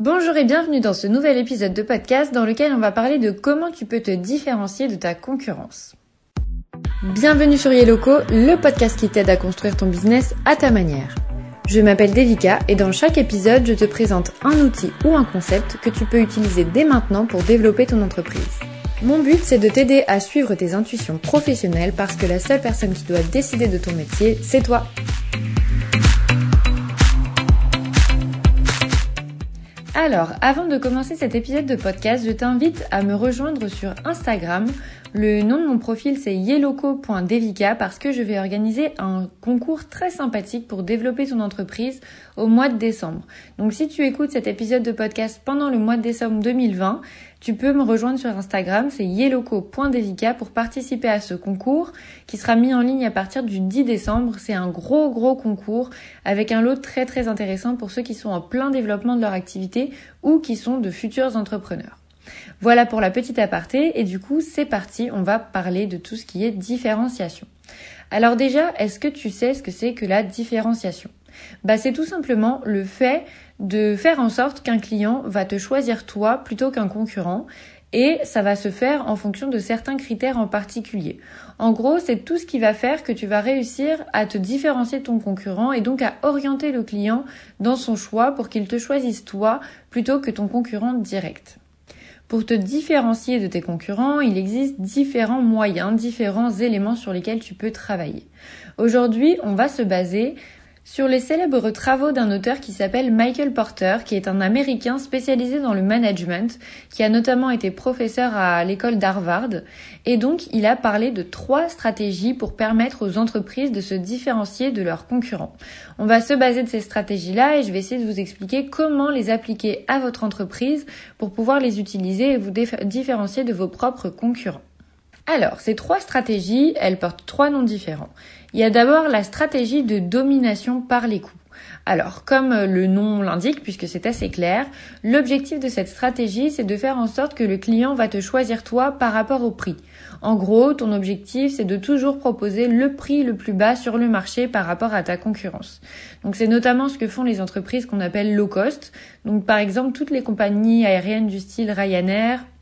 Bonjour et bienvenue dans ce nouvel épisode de podcast dans lequel on va parler de comment tu peux te différencier de ta concurrence. Bienvenue sur Yellowco, le podcast qui t'aide à construire ton business à ta manière. Je m'appelle Devika et dans chaque épisode, je te présente un outil ou un concept que tu peux utiliser dès maintenant pour développer ton entreprise. Mon but, c'est de t'aider à suivre tes intuitions professionnelles parce que la seule personne qui doit décider de ton métier, c'est toi. Alors, avant de commencer cet épisode de podcast, je t'invite à me rejoindre sur Instagram. Le nom de mon profil c'est yellowco.devika parce que je vais organiser un concours très sympathique pour développer ton entreprise au mois de décembre. Donc si tu écoutes cet épisode de podcast pendant le mois de décembre 2020, tu peux me rejoindre sur Instagram, c'est yellowco.devika pour participer à ce concours qui sera mis en ligne à partir du 10 décembre. C'est un gros gros concours avec un lot très très intéressant pour ceux qui sont en plein développement de leur activité ou qui sont de futurs entrepreneurs. Voilà pour la petite aparté et du coup c'est parti, on va parler de tout ce qui est différenciation. Alors déjà, est-ce que tu sais ce que c'est que la différenciation? Bah c'est tout simplement le fait de faire en sorte qu'un client va te choisir toi plutôt qu'un concurrent et ça va se faire en fonction de certains critères en particulier. En gros, c'est tout ce qui va faire que tu vas réussir à te différencier de ton concurrent et donc à orienter le client dans son choix pour qu'il te choisisse toi plutôt que ton concurrent direct. Pour te différencier de tes concurrents, il existe différents moyens, différents éléments sur lesquels tu peux travailler. Aujourd'hui, on va se baser sur les célèbres travaux d'un auteur qui s'appelle Michael Porter, qui est un Américain spécialisé dans le management, qui a notamment été professeur à l'école d'Harvard, et donc il a parlé de trois stratégies pour permettre aux entreprises de se différencier de leurs concurrents. On va se baser de ces stratégies-là et je vais essayer de vous expliquer comment les appliquer à votre entreprise pour pouvoir les utiliser et vous différencier de vos propres concurrents. Alors, ces trois stratégies, elles portent trois noms différents. Il y a d'abord la stratégie de domination par les coûts. Alors, comme le nom l'indique, puisque c'est assez clair, l'objectif de cette stratégie, c'est de faire en sorte que le client va te choisir toi par rapport au prix. En gros, ton objectif, c'est de toujours proposer le prix le plus bas sur le marché par rapport à ta concurrence. Donc, c'est notamment ce que font les entreprises qu'on appelle low cost. Donc, par exemple, toutes les compagnies aériennes du style Ryanair, euh,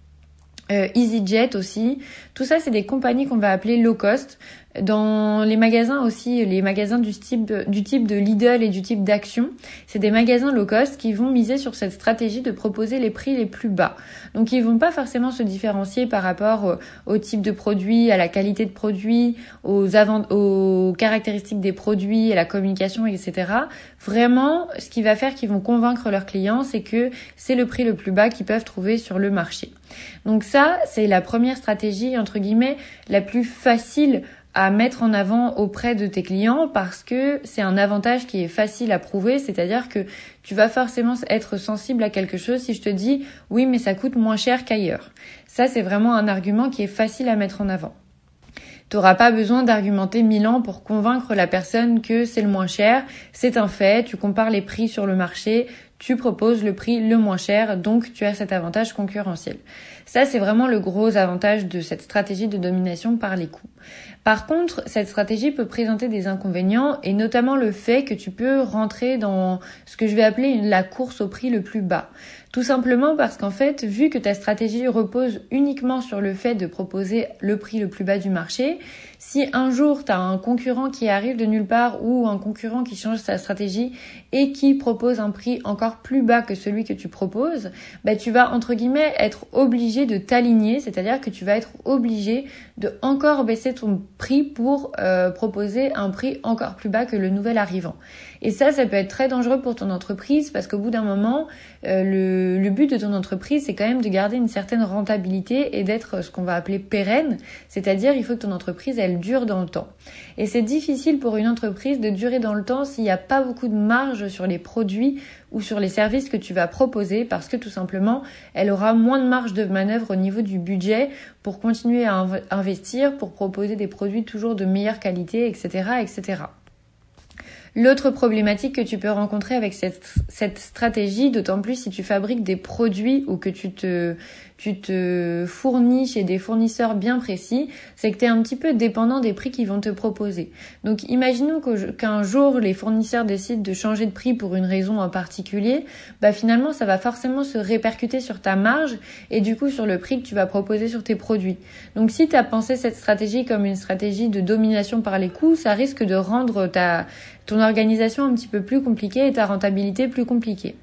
EasyJet aussi. Tout ça, c'est des compagnies qu'on va appeler low cost. Dans les magasins aussi, les magasins du type, du type de Lidl et du type d'Action, c'est des magasins low cost qui vont miser sur cette stratégie de proposer les prix les plus bas. Donc ils vont pas forcément se différencier par rapport au, type de produit, à la qualité de produit, aux, aux caractéristiques des produits, à la communication, etc. Vraiment, ce qui va faire qu'ils vont convaincre leurs clients, c'est que c'est le prix le plus bas qu'ils peuvent trouver sur le marché. Donc ça, c'est la première stratégie, entre guillemets, la plus facile à mettre en avant auprès de tes clients parce que c'est un avantage qui est facile à prouver, c'est-à-dire que tu vas forcément être sensible à quelque chose si je te dis oui mais ça coûte moins cher qu'ailleurs. Ça c'est vraiment un argument qui est facile à mettre en avant. Tu n'auras pas besoin d'argumenter mille ans pour convaincre la personne que c'est le moins cher. C'est un fait, tu compares les prix sur le marché, tu proposes le prix le moins cher, donc tu as cet avantage concurrentiel. Ça, c'est vraiment le gros avantage de cette stratégie de domination par les coûts. Par contre, cette stratégie peut présenter des inconvénients et notamment le fait que tu peux rentrer dans ce que je vais appeler la course au prix le plus bas. Tout simplement parce qu'en fait, vu que ta stratégie repose uniquement sur le fait de proposer le prix le plus bas du marché, si un jour tu as un concurrent qui arrive de nulle part ou un concurrent qui change sa stratégie et qui propose un prix encore plus bas que celui que tu proposes, bah tu vas entre guillemets être obligé de t'aligner, c'est-à-dire que tu vas être obligé de encore baisser ton prix pour euh, proposer un prix encore plus bas que le nouvel arrivant. Et ça, ça peut être très dangereux pour ton entreprise parce qu'au bout d'un moment, euh, le, le, but de ton entreprise, c'est quand même de garder une certaine rentabilité et d'être ce qu'on va appeler pérenne, c'est-à-dire il faut que ton entreprise, elle dure dans le temps. Et c'est difficile pour une entreprise de durer dans le temps s'il n'y a pas beaucoup de marge sur les produits ou sur les services que tu vas proposer parce que tout simplement, elle aura moins de marge de manœuvre au niveau du budget pour continuer à investir, pour proposer des produits toujours de meilleure qualité, etc., etc. L'autre problématique que tu peux rencontrer avec cette, stratégie, d'autant plus si tu fabriques des produits ou que tu te, tu te fournis chez des fournisseurs bien précis, c'est que tu es un petit peu dépendant des prix qu'ils vont te proposer. Donc imaginons qu'un jour les fournisseurs décident de changer de prix pour une raison en particulier, bah finalement ça va forcément se répercuter sur ta marge et du coup sur le prix que tu vas proposer sur tes produits. Donc si tu as pensé cette stratégie comme une stratégie de domination par les coûts, ça risque de rendre ta ton organisation un petit peu plus compliquée et ta rentabilité plus compliquée.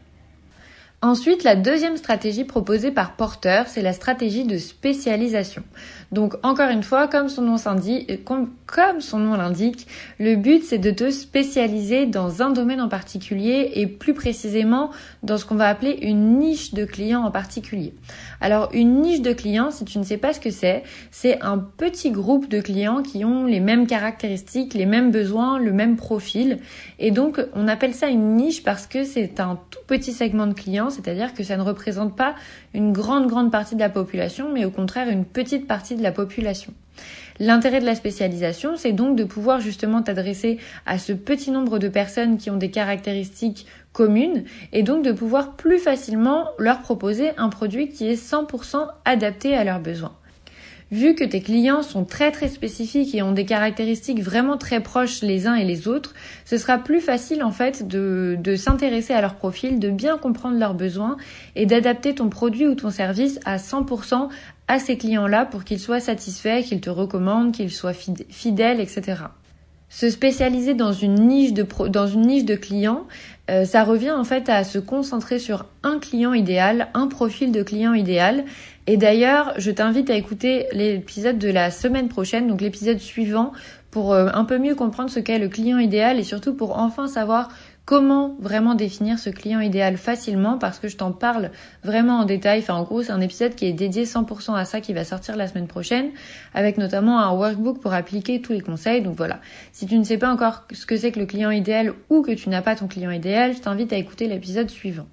Ensuite, la deuxième stratégie proposée par Porter, c'est la stratégie de spécialisation. Donc encore une fois, comme son nom comme, son nom l'indique, le but c'est de te spécialiser dans un domaine en particulier et plus précisément dans ce qu'on va appeler une niche de clients en particulier. Alors une niche de clients, si tu ne sais pas ce que c'est, c'est un petit groupe de clients qui ont les mêmes caractéristiques, les mêmes besoins, le même profil. Et donc on appelle ça une niche parce que c'est un tout petit segment de clients, c'est-à-dire que ça ne représente pas une grande grande partie de la population, mais au contraire une petite partie de la population. L'intérêt de la spécialisation, c'est donc de pouvoir justement t'adresser à ce petit nombre de personnes qui ont des caractéristiques communes et donc de pouvoir plus facilement leur proposer un produit qui est 100% adapté à leurs besoins. Vu que tes clients sont très très spécifiques et ont des caractéristiques vraiment très proches les uns et les autres, ce sera plus facile en fait de, s'intéresser à leur profil, de bien comprendre leurs besoins et d'adapter ton produit ou ton service à 100% à ces clients-là pour qu'ils soient satisfaits, qu'ils te recommandent, qu'ils soient fidèles, etc. Se spécialiser dans une niche de, dans une niche de clients, euh, ça revient en fait à se concentrer sur un client idéal, un profil de client idéal. Et d'ailleurs, je t'invite à écouter l'épisode de la semaine prochaine, donc l'épisode suivant, pour euh, un peu mieux comprendre ce qu'est le client idéal et surtout pour enfin savoir comment vraiment définir ce client idéal facilement parce que je t'en parle vraiment en détail. Enfin, en gros, c'est un épisode qui est dédié 100% à ça qui va sortir la semaine prochaine avec notamment un workbook pour appliquer tous les conseils. Donc voilà. Si tu ne sais pas encore ce que c'est que le client idéal ou que tu n'as pas ton client idéal, je t'invite à écouter l'épisode suivant.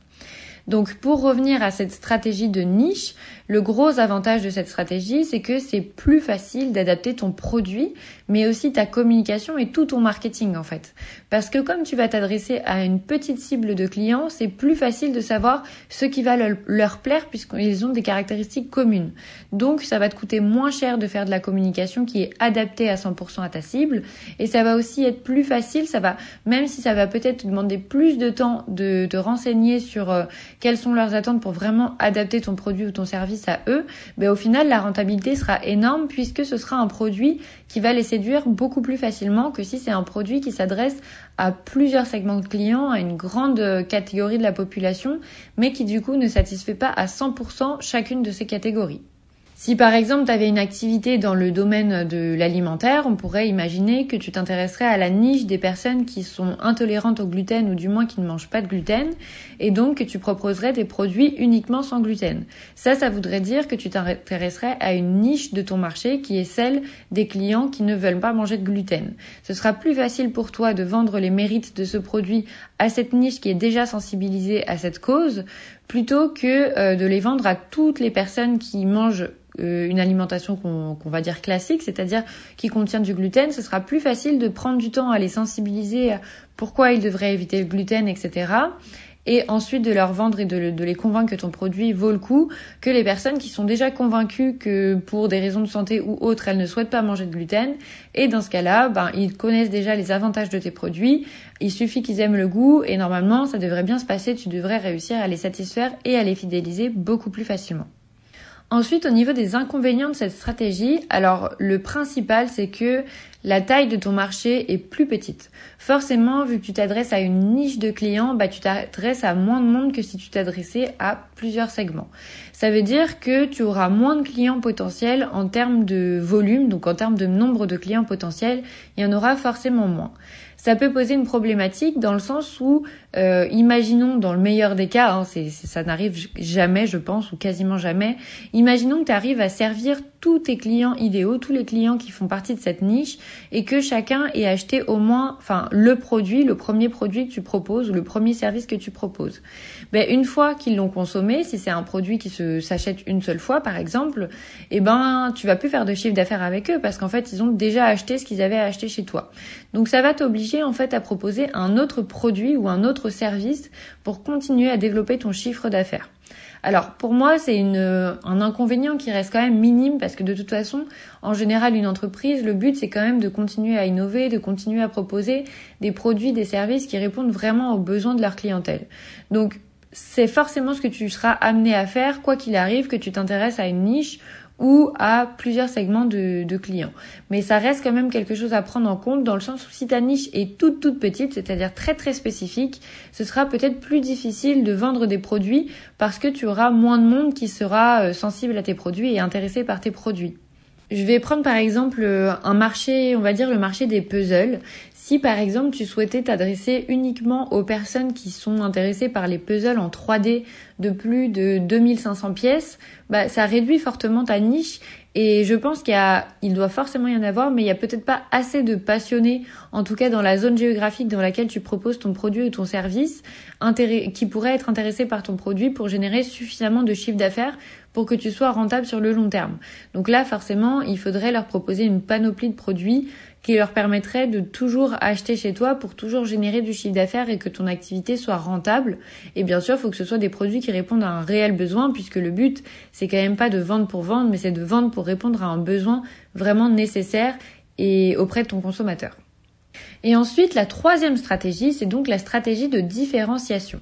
Donc pour revenir à cette stratégie de niche, le gros avantage de cette stratégie, c'est que c'est plus facile d'adapter ton produit, mais aussi ta communication et tout ton marketing en fait. Parce que comme tu vas t'adresser à une petite cible de clients, c'est plus facile de savoir ce qui va leur plaire puisqu'ils ont des caractéristiques communes. Donc ça va te coûter moins cher de faire de la communication qui est adaptée à 100% à ta cible et ça va aussi être plus facile, ça va même si ça va peut-être te demander plus de temps de te renseigner sur euh, quelles sont leurs attentes pour vraiment adapter ton produit ou ton service à eux, mais au final la rentabilité sera énorme puisque ce sera un produit qui va les séduire beaucoup plus facilement que si c'est un produit qui s'adresse à plusieurs segments de clients, à une grande catégorie de la population, mais qui du coup ne satisfait pas à 100% chacune de ces catégories. Si par exemple tu avais une activité dans le domaine de l'alimentaire, on pourrait imaginer que tu t'intéresserais à la niche des personnes qui sont intolérantes au gluten ou du moins qui ne mangent pas de gluten et donc que tu proposerais des produits uniquement sans gluten. Ça, ça voudrait dire que tu t'intéresserais à une niche de ton marché qui est celle des clients qui ne veulent pas manger de gluten. Ce sera plus facile pour toi de vendre les mérites de ce produit à cette niche qui est déjà sensibilisée à cette cause plutôt que euh, de les vendre à toutes les personnes qui mangent euh, une alimentation qu'on va dire classique, c'est-à-dire qui contient du gluten, ce sera plus facile de prendre du temps à les sensibiliser à pourquoi ils devraient éviter le gluten, etc. Et ensuite de leur vendre et de, les convaincre que ton produit vaut le coup, que les personnes qui sont déjà convaincues que pour des raisons de santé ou autres, elles ne souhaitent pas manger de gluten. Et dans ce cas-là, ben, ils connaissent déjà les avantages de tes produits. Il suffit qu'ils aiment le goût et normalement, ça devrait bien se passer. Tu devrais réussir à les satisfaire et à les fidéliser beaucoup plus facilement. Ensuite, au niveau des inconvénients de cette stratégie, alors le principal, c'est que la taille de ton marché est plus petite. Forcément, vu que tu t'adresses à une niche de clients, bah, tu t'adresses à moins de monde que si tu t'adressais à plusieurs segments. Ça veut dire que tu auras moins de clients potentiels en termes de volume, donc en termes de nombre de clients potentiels, il y en aura forcément moins ça peut poser une problématique dans le sens où, euh, imaginons dans le meilleur des cas, hein, c'est, ça n'arrive jamais, je pense, ou quasiment jamais, imaginons que tu arrives à servir tous tes clients idéaux, tous les clients qui font partie de cette niche et que chacun ait acheté au moins, enfin, le produit, le premier produit que tu proposes ou le premier service que tu proposes. Ben, une fois qu'ils l'ont consommé, si c'est un produit qui se s'achète une seule fois, par exemple, eh ben, tu vas plus faire de chiffre d'affaires avec eux parce qu'en fait, ils ont déjà acheté ce qu'ils avaient acheté chez toi. Donc, ça va t'obliger, en fait, à proposer un autre produit ou un autre service pour continuer à développer ton chiffre d'affaires. Alors pour moi, c'est un inconvénient qui reste quand même minime parce que de toute façon, en général, une entreprise, le but c'est quand même de continuer à innover, de continuer à proposer des produits, des services qui répondent vraiment aux besoins de leur clientèle. Donc c'est forcément ce que tu seras amené à faire, quoi qu'il arrive, que tu t'intéresses à une niche ou à plusieurs segments de, clients. Mais ça reste quand même quelque chose à prendre en compte dans le sens où si ta niche est toute toute petite, c'est-à-dire très très spécifique, ce sera peut-être plus difficile de vendre des produits parce que tu auras moins de monde qui sera euh, sensible à tes produits et intéressé par tes produits. Je vais prendre par exemple euh, un marché, on va dire le marché des puzzles. Si par exemple tu souhaitais t'adresser uniquement aux personnes qui sont intéressées par les puzzles en 3D de plus de 2500 pièces, bah, ça réduit fortement ta niche. Et je pense qu'il il doit forcément y en avoir, mais il y a peut-être pas assez de passionnés, en tout cas dans la zone géographique dans laquelle tu proposes ton produit ou ton service, qui pourraient être intéressés par ton produit pour générer suffisamment de chiffre d'affaires pour que tu sois rentable sur le long terme. Donc là, forcément, il faudrait leur proposer une panoplie de produits qui leur permettrait de toujours acheter chez toi pour toujours générer du chiffre d'affaires et que ton activité soit rentable. Et bien sûr, il faut que ce soit des produits qui répondent à un réel besoin puisque le but, c'est quand même pas de vendre pour vendre, mais c'est de vendre pour répondre à un besoin vraiment nécessaire et auprès de ton consommateur. Et ensuite, la troisième stratégie, c'est donc la stratégie de différenciation.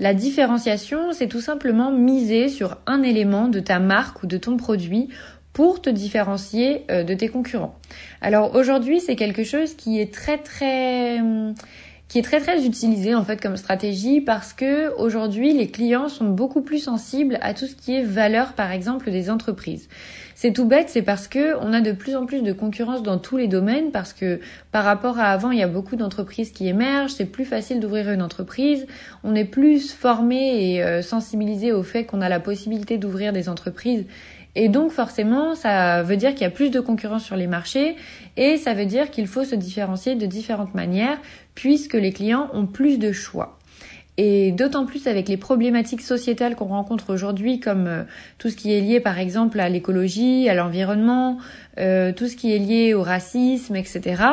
La différenciation, c'est tout simplement miser sur un élément de ta marque ou de ton produit pour te différencier euh, de tes concurrents. Alors aujourd'hui, c'est quelque chose qui est très très qui est très très utilisé en fait comme stratégie parce que aujourd'hui les clients sont beaucoup plus sensibles à tout ce qui est valeur par exemple des entreprises. C'est tout bête, c'est parce que on a de plus en plus de concurrence dans tous les domaines parce que par rapport à avant, il y a beaucoup d'entreprises qui émergent, c'est plus facile d'ouvrir une entreprise, on est plus formé et euh, sensibilisé au fait qu'on a la possibilité d'ouvrir des entreprises et donc forcément, ça veut dire qu'il y a plus de concurrence sur les marchés et ça veut dire qu'il faut se différencier de différentes manières puisque les clients ont plus de choix. Et d'autant plus avec les problématiques sociétales qu'on rencontre aujourd'hui, comme euh, tout ce qui est lié par exemple à l'écologie, à l'environnement, euh, tout ce qui est lié au racisme, etc.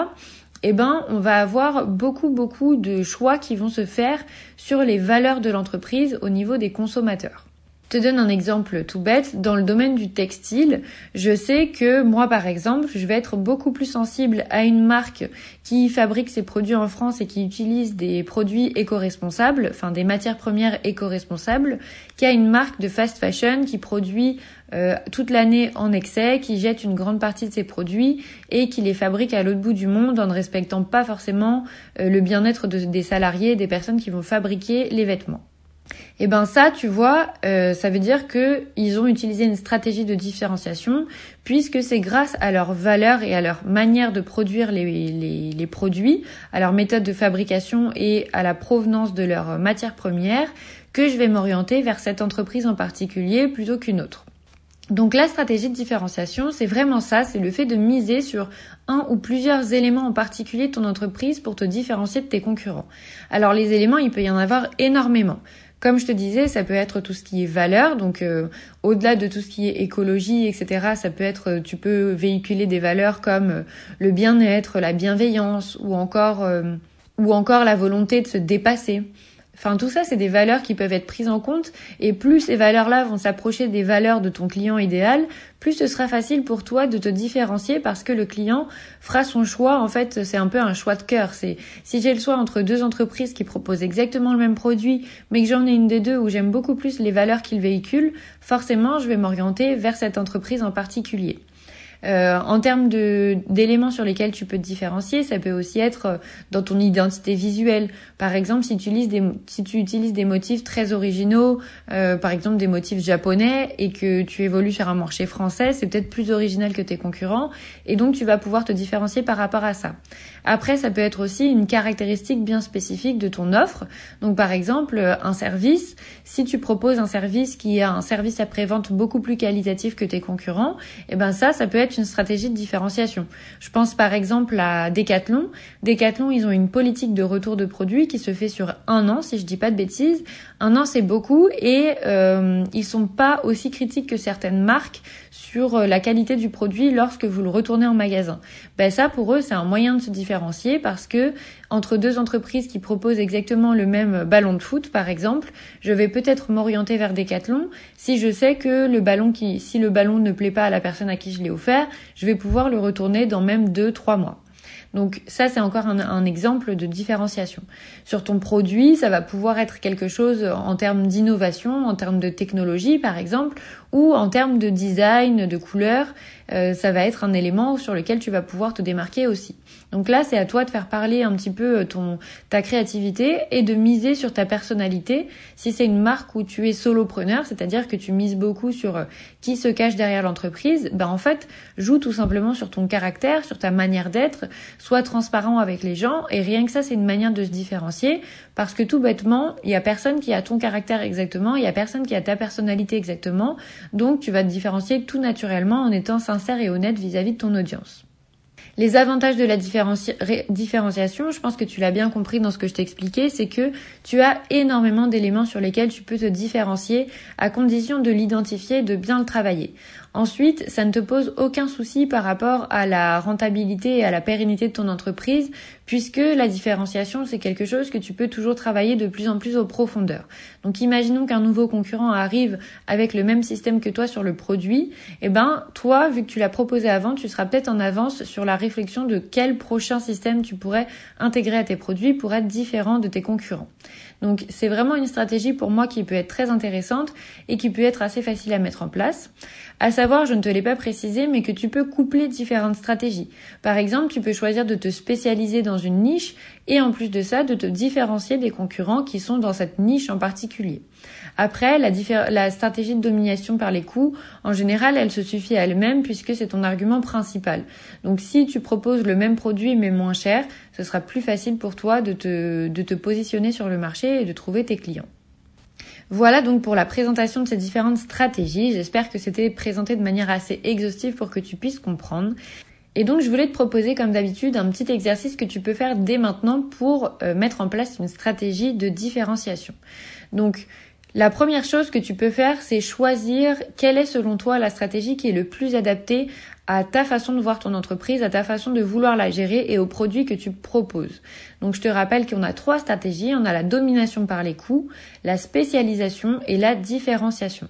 Eh ben, on va avoir beaucoup beaucoup de choix qui vont se faire sur les valeurs de l'entreprise au niveau des consommateurs. Te donne un exemple tout bête. Dans le domaine du textile, je sais que moi, par exemple, je vais être beaucoup plus sensible à une marque qui fabrique ses produits en France et qui utilise des produits éco-responsables, enfin des matières premières éco-responsables, qu'à une marque de fast fashion qui produit euh, toute l'année en excès, qui jette une grande partie de ses produits et qui les fabrique à l'autre bout du monde en ne respectant pas forcément euh, le bien-être des salariés, des personnes qui vont fabriquer les vêtements. Et eh ben ça, tu vois, euh, ça veut dire que ils ont utilisé une stratégie de différenciation, puisque c'est grâce à leur valeur et à leur manière de produire les, les, les, produits, à leur méthode de fabrication et à la provenance de leurs matières premières, que je vais m'orienter vers cette entreprise en particulier plutôt qu'une autre. Donc la stratégie de différenciation, c'est vraiment ça, c'est le fait de miser sur un ou plusieurs éléments en particulier de ton entreprise pour te différencier de tes concurrents. Alors les éléments, il peut y en avoir énormément. Comme je te disais, ça peut être tout ce qui est valeur, donc euh, au-delà de tout ce qui est écologie, etc. Ça peut être, euh, tu peux véhiculer des valeurs comme euh, le bien-être, la bienveillance, ou encore, ou encore la volonté de se dépasser. Enfin, tout ça, c'est des valeurs qui peuvent être prises en compte. Et plus ces valeurs-là vont s'approcher des valeurs de ton client idéal, plus ce sera facile pour toi de te différencier parce que le client fera son choix. En fait, c'est un peu un choix de cœur. C'est si j'ai le choix entre deux entreprises qui proposent exactement le même produit, mais que j'en ai une des deux où j'aime beaucoup plus les valeurs qu'ils véhiculent, forcément, je vais m'orienter vers cette entreprise en particulier. Euh, en termes d'éléments sur lesquels tu peux te différencier, ça peut aussi être euh, dans ton identité visuelle. Par exemple, si tu utilises des, utilises des motifs très originaux, euh, par exemple des motifs japonais, et que tu évolues sur un marché français, c'est peut-être plus original que tes concurrents, et donc tu vas pouvoir te différencier par rapport à ça. Après, ça peut être aussi une caractéristique bien spécifique de ton offre. Donc par exemple, un service, si tu proposes un service qui a un service après-vente beaucoup plus qualitatif que tes concurrents, eh ben ça, ça peut être une stratégie de différenciation. Je pense par exemple à Decathlon. Decathlon, ils ont une politique de retour de produits qui se fait sur un an, si je dis pas de bêtises. Un an, c'est beaucoup et euh, ils sont pas aussi critiques que certaines marques sur euh, la qualité du produit lorsque vous le retournez en magasin. Ben ça, pour eux, c'est un moyen de se différencier parce que entre deux entreprises qui proposent exactement le même ballon de foot, par exemple, je vais peut-être m'orienter vers Decathlon si je sais que le ballon qui, si le ballon ne plaît pas à la personne à qui je l'ai offert, je vais pouvoir le retourner dans même deux, trois mois. Donc ça, c'est encore un, exemple de différenciation. Sur ton produit, ça va pouvoir être quelque chose en termes d'innovation, en termes de technologie, par exemple, ou en termes de design, de couleur, euh, ça va être un élément sur lequel tu vas pouvoir te démarquer aussi. Donc là, c'est à toi de faire parler un petit peu euh, ton ta créativité et de miser sur ta personnalité. Si c'est une marque où tu es solopreneur, c'est-à-dire que tu mises beaucoup sur euh, qui se cache derrière l'entreprise, ben en fait, joue tout simplement sur ton caractère, sur ta manière d'être, sois transparent avec les gens et rien que ça, c'est une manière de se différencier parce que tout bêtement, il y a personne qui a ton caractère exactement, il y a personne qui a ta personnalité exactement. Donc tu vas te différencier tout naturellement en étant sincère et honnête vis-à-vis de ton audience. Les avantages de la différenciation, je pense que tu l'as bien compris dans ce que je t'ai expliqué, c'est que tu as énormément d'éléments sur lesquels tu peux te différencier à condition de l'identifier et de bien le travailler. Ensuite, ça ne te pose aucun souci par rapport à la rentabilité et à la pérennité de ton entreprise, puisque la différenciation, c'est quelque chose que tu peux toujours travailler de plus en plus au profondeur. Donc imaginons qu'un nouveau concurrent arrive avec le même système que toi sur le produit, et eh ben toi, vu que tu l'as proposé avant, tu seras peut-être en avance sur la réflexion de quel prochain système tu pourrais intégrer à tes produits pour être différent de tes concurrents. Donc c'est vraiment une stratégie pour moi qui peut être très intéressante et qui peut être assez facile à mettre en place. À savoir, je ne te l'ai pas précisé, mais que tu peux coupler différentes stratégies. Par exemple, tu peux choisir de te spécialiser dans une niche et en plus de ça, de te différencier des concurrents qui sont dans cette niche en particulier. Après, la, stratégie de domination par les coûts, en général, elle se suffit à elle-même puisque c'est ton argument principal. Donc si tu proposes le même produit mais moins cher, ce sera plus facile pour toi de te positionner sur le marché et de trouver tes clients. Voilà donc pour la présentation de ces différentes stratégies. J'espère que c'était présenté de manière assez exhaustive pour que tu puisses comprendre. Et donc je voulais te proposer comme d'habitude un petit exercice que tu peux faire dès maintenant pour euh, mettre en place une stratégie de différenciation. Donc la première chose que tu peux faire, c'est choisir quelle est selon toi la stratégie qui est le plus adaptée à ta façon de voir ton entreprise, à ta façon de vouloir la gérer et aux produits que tu proposes. Donc je te rappelle qu'on a trois stratégies. On a la domination par les coûts, la spécialisation et la différenciation.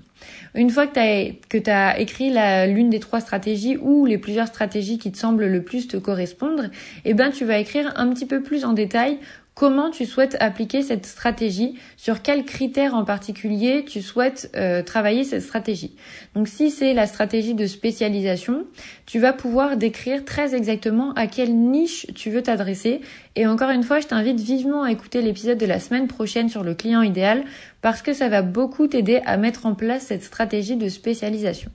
Une fois que tu as, écrit l'une des trois stratégies ou les plusieurs stratégies qui te semblent le plus te correspondre, eh ben tu vas écrire un petit peu plus en détail comment tu souhaites appliquer cette stratégie, sur quels critères en particulier tu souhaites euh, travailler cette stratégie? Donc si c'est la stratégie de spécialisation, tu vas pouvoir décrire très exactement à quelle niche tu veux t'adresser. Et encore une fois, je t'invite vivement à écouter l'épisode de la semaine prochaine sur le client idéal parce que ça va beaucoup t'aider à mettre en place cette stratégie de spécialisation.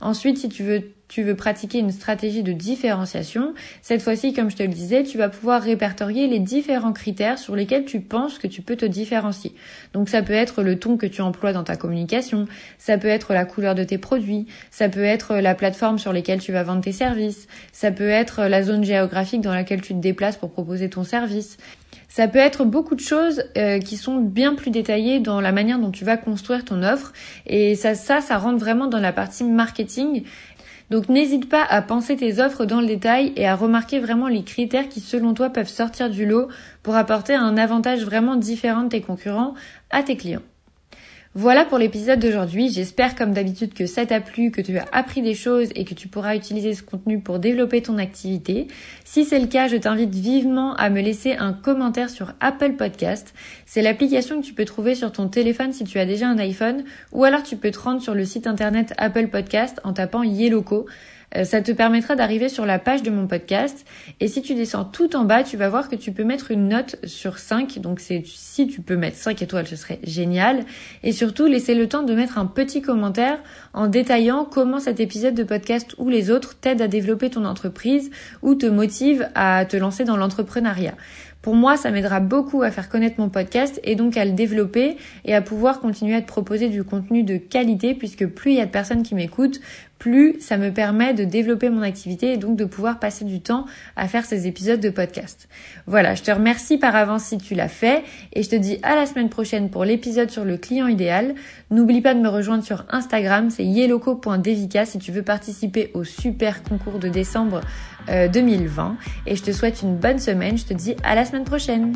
Ensuite, si tu veux, tu veux pratiquer une stratégie de différenciation, cette fois-ci, comme je te le disais, tu vas pouvoir répertorier les différents critères sur lesquels tu penses que tu peux te différencier. Donc ça peut être le ton que tu emploies dans ta communication, ça peut être la couleur de tes produits, ça peut être la plateforme sur laquelle tu vas vendre tes services, ça peut être la zone géographique dans laquelle tu te déplaces pour proposer ton service. Ça peut être beaucoup de choses euh, qui sont bien plus détaillées dans la manière dont tu vas construire ton offre. Et ça, ça, ça rentre vraiment dans la partie marketing. Donc n'hésite pas à penser tes offres dans le détail et à remarquer vraiment les critères qui selon toi peuvent sortir du lot pour apporter un avantage vraiment différent de tes concurrents à tes clients. Voilà pour l'épisode d'aujourd'hui. J'espère comme d'habitude que ça t'a plu, que tu as appris des choses et que tu pourras utiliser ce contenu pour développer ton activité. Si c'est le cas, je t'invite vivement à me laisser un commentaire sur Apple Podcast. C'est l'application que tu peux trouver sur ton téléphone si tu as déjà un iPhone ou alors tu peux te rendre sur le site internet Apple Podcast en tapant Yellowco. Euh, ça te permettra d'arriver sur la page de mon podcast. Et si tu descends tout en bas, tu vas voir que tu peux mettre une note sur 5. Donc c'est si tu peux mettre 5 étoiles, ce serait génial. Et surtout, laissez le temps de mettre un petit commentaire en détaillant comment cet épisode de podcast ou les autres t'aident à développer ton entreprise ou te motive à te lancer dans l'entrepreneuriat. Pour moi, ça m'aidera beaucoup à faire connaître mon podcast et donc à le développer et à pouvoir continuer à te proposer du contenu de qualité puisque plus il y a de personnes qui m'écoutent, plus ça me permet de développer mon activité et donc de pouvoir passer du temps à faire ces épisodes de podcast. Voilà, je te remercie par avance si tu l'as fait et je te dis à la semaine prochaine pour l'épisode sur le client idéal. N'oublie pas de me rejoindre sur Instagram, c'est yeloco.devika si tu veux participer au super concours de décembre 2020 euh, et je te souhaite une bonne semaine. Je te dis à la semaine prochaine.